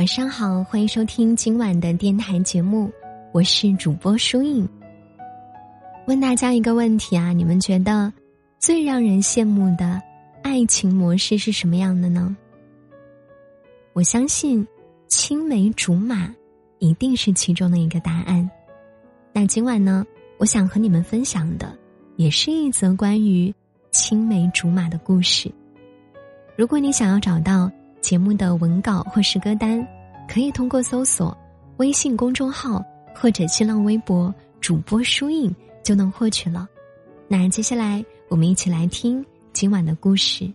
晚上好，欢迎收听今晚的电台节目，我是主播舒影。问大家一个问题啊，你们觉得最让人羡慕的爱情模式是什么样的呢？我相信青梅竹马一定是其中的一个答案。那今晚呢，我想和你们分享的也是一则关于青梅竹马的故事。如果你想要找到节目的文稿或是歌单，可以通过搜索微信公众号或者新浪微博主播书印。就能获取了。那接下来，我们一起来听今晚的故事。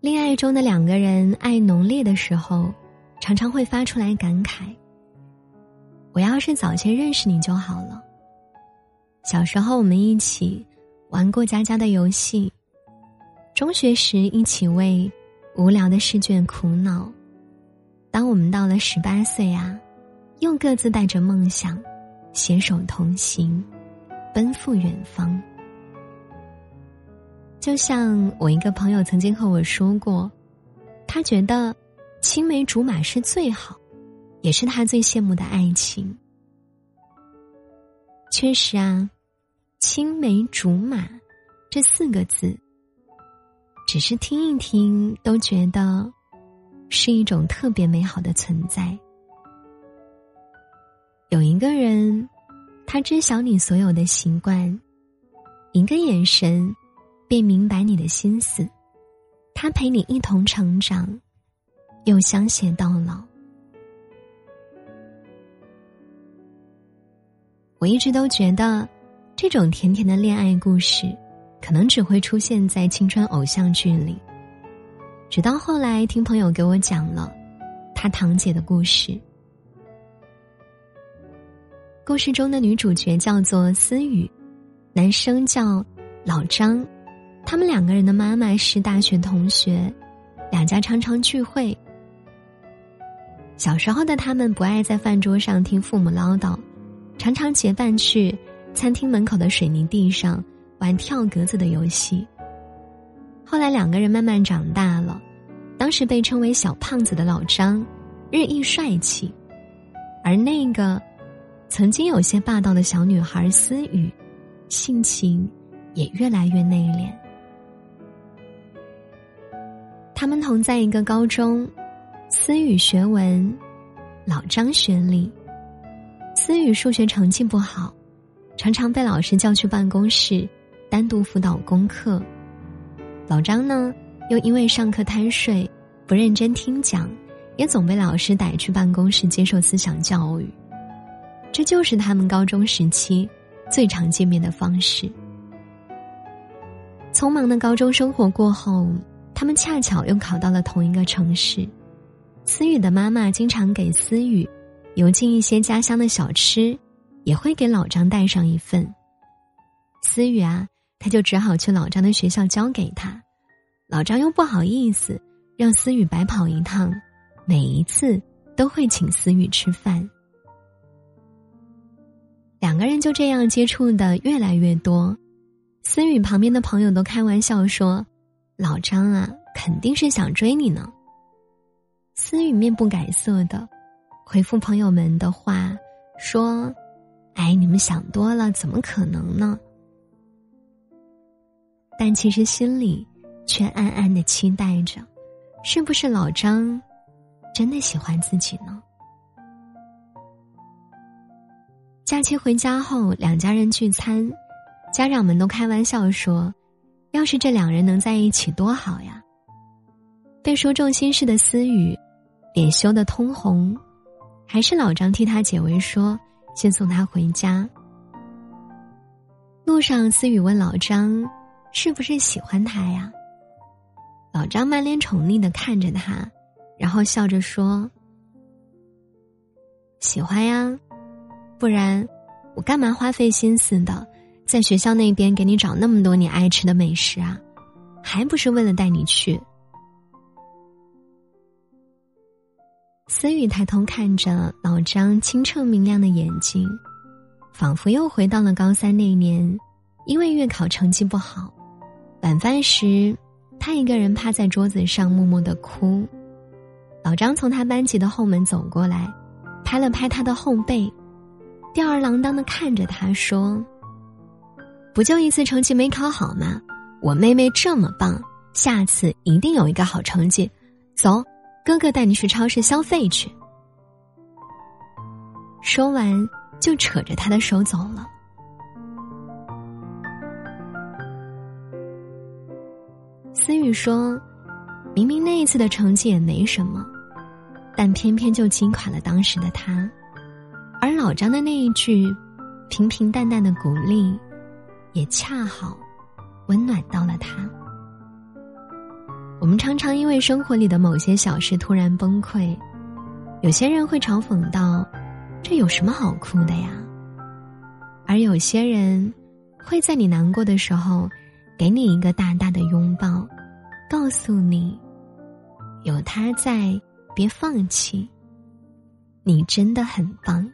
恋爱中的两个人爱浓烈的时候，常常会发出来感慨：“我要是早些认识你就好了。”小时候，我们一起。玩过家家的游戏，中学时一起为无聊的试卷苦恼。当我们到了十八岁啊，又各自带着梦想，携手同行，奔赴远方。就像我一个朋友曾经和我说过，他觉得青梅竹马是最好，也是他最羡慕的爱情。确实啊。青梅竹马，这四个字，只是听一听都觉得是一种特别美好的存在。有一个人，他知晓你所有的习惯，一个眼神便明白你的心思，他陪你一同成长，又相携到老。我一直都觉得。这种甜甜的恋爱故事，可能只会出现在青春偶像剧里。直到后来听朋友给我讲了他堂姐的故事。故事中的女主角叫做思雨，男生叫老张，他们两个人的妈妈是大学同学，两家常常聚会。小时候的他们不爱在饭桌上听父母唠叨，常常结伴去。餐厅门口的水泥地上玩跳格子的游戏。后来两个人慢慢长大了，当时被称为小胖子的老张日益帅气，而那个曾经有些霸道的小女孩思雨，性情也越来越内敛。他们同在一个高中，思雨学文，老张学理。思雨数学成绩不好。常常被老师叫去办公室，单独辅导功课。老张呢，又因为上课贪睡，不认真听讲，也总被老师逮去办公室接受思想教育。这就是他们高中时期最常见面的方式。匆忙的高中生活过后，他们恰巧又考到了同一个城市。思雨的妈妈经常给思雨邮进一些家乡的小吃。也会给老张带上一份。思雨啊，他就只好去老张的学校交给他，老张又不好意思让思雨白跑一趟，每一次都会请思雨吃饭。两个人就这样接触的越来越多，思雨旁边的朋友都开玩笑说：“老张啊，肯定是想追你呢。”思雨面不改色的回复朋友们的话说。哎，你们想多了，怎么可能呢？但其实心里却暗暗的期待着，是不是老张真的喜欢自己呢？假期回家后，两家人聚餐，家长们都开玩笑说：“要是这两人能在一起多好呀！”被说中心事的思雨，脸羞得通红，还是老张替他解围说。先送他回家。路上，思雨问老张：“是不是喜欢他呀？”老张满脸宠溺的看着他，然后笑着说：“喜欢呀，不然我干嘛花费心思的在学校那边给你找那么多你爱吃的美食啊？还不是为了带你去。”思雨抬头看着老张清澈明亮的眼睛，仿佛又回到了高三那年，因为月考成绩不好，晚饭时，他一个人趴在桌子上默默的哭。老张从他班级的后门走过来，拍了拍他的后背，吊儿郎当的看着他说：“不就一次成绩没考好吗？我妹妹这么棒，下次一定有一个好成绩。走，哥哥带你去超市消费去。”说完，就扯着他的手走了。思雨说。明明那一次的成绩也没什么，但偏偏就击垮了当时的他。而老张的那一句平平淡淡的鼓励，也恰好温暖到了他。我们常常因为生活里的某些小事突然崩溃，有些人会嘲讽道：“这有什么好哭的呀？”而有些人会在你难过的时候，给你一个大大的拥抱。告诉你，有他在，别放弃。你真的很棒。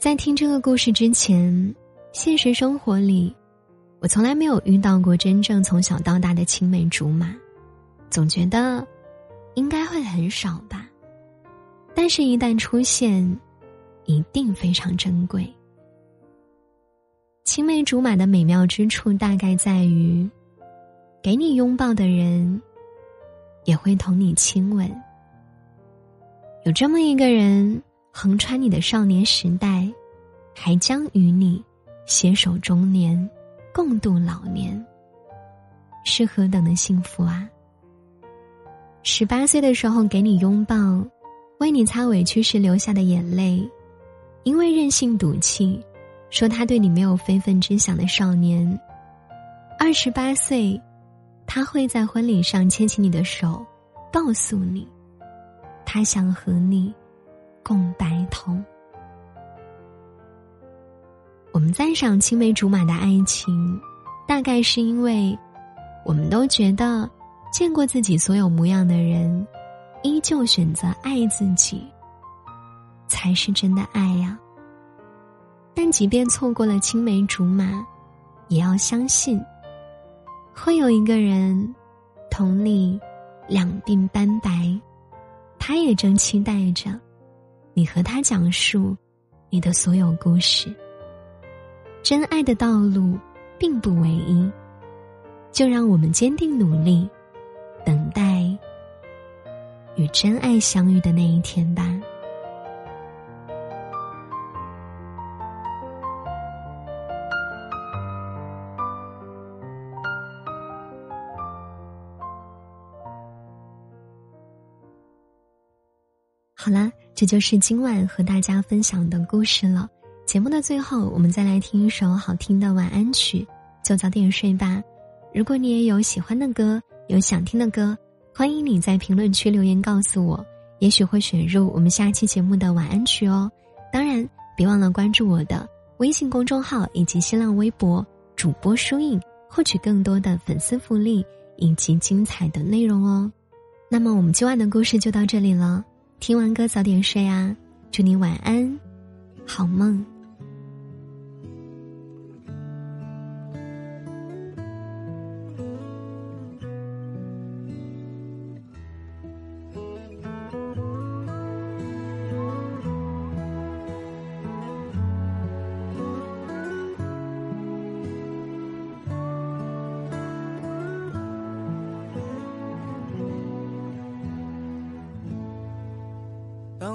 在听这个故事之前，现实生活里，我从来没有遇到过真正从小到大的青梅竹马。总觉得，应该会很少吧。但是，一旦出现，一定非常珍贵。青梅竹马的美妙之处，大概在于，给你拥抱的人，也会同你亲吻。有这么一个人，横穿你的少年时代，还将与你携手中年，共度老年，是何等的幸福啊！十八岁的时候给你拥抱，为你擦委屈时流下的眼泪，因为任性赌气，说他对你没有非分之想的少年。二十八岁，他会在婚礼上牵起你的手，告诉你，他想和你共白头。我们赞赏青梅竹马的爱情，大概是因为，我们都觉得。见过自己所有模样的人，依旧选择爱自己，才是真的爱呀。但即便错过了青梅竹马，也要相信，会有一个人同你两鬓斑白，他也正期待着你和他讲述你的所有故事。真爱的道路并不唯一，就让我们坚定努力。等待与真爱相遇的那一天吧。好啦，这就是今晚和大家分享的故事了。节目的最后，我们再来听一首好听的晚安曲，就早点睡吧。如果你也有喜欢的歌，有想听的歌，欢迎你在评论区留言告诉我，也许会选入我们下期节目的晚安曲哦。当然，别忘了关注我的微信公众号以及新浪微博主播书印，获取更多的粉丝福利以及精彩的内容哦。那么，我们今晚的故事就到这里了。听完歌早点睡啊，祝你晚安，好梦。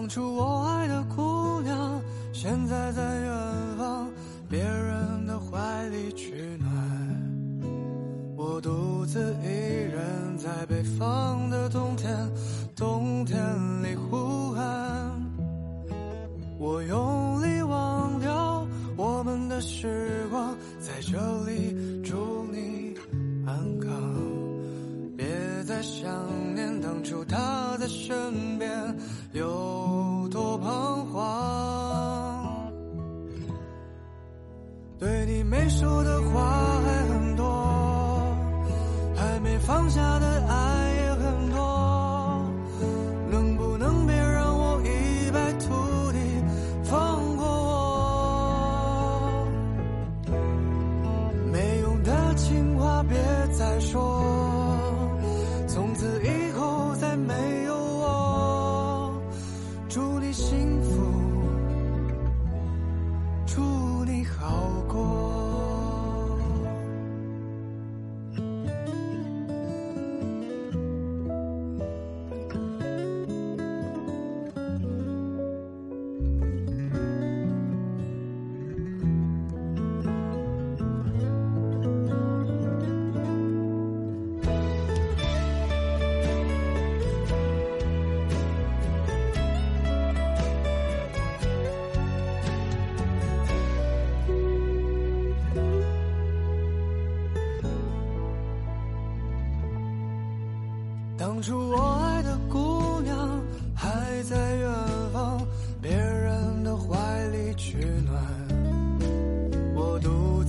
当初我爱的姑娘，现在在远方，别人的怀里取暖。我独自一对你没说的话还很多还没放下的爱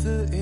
altı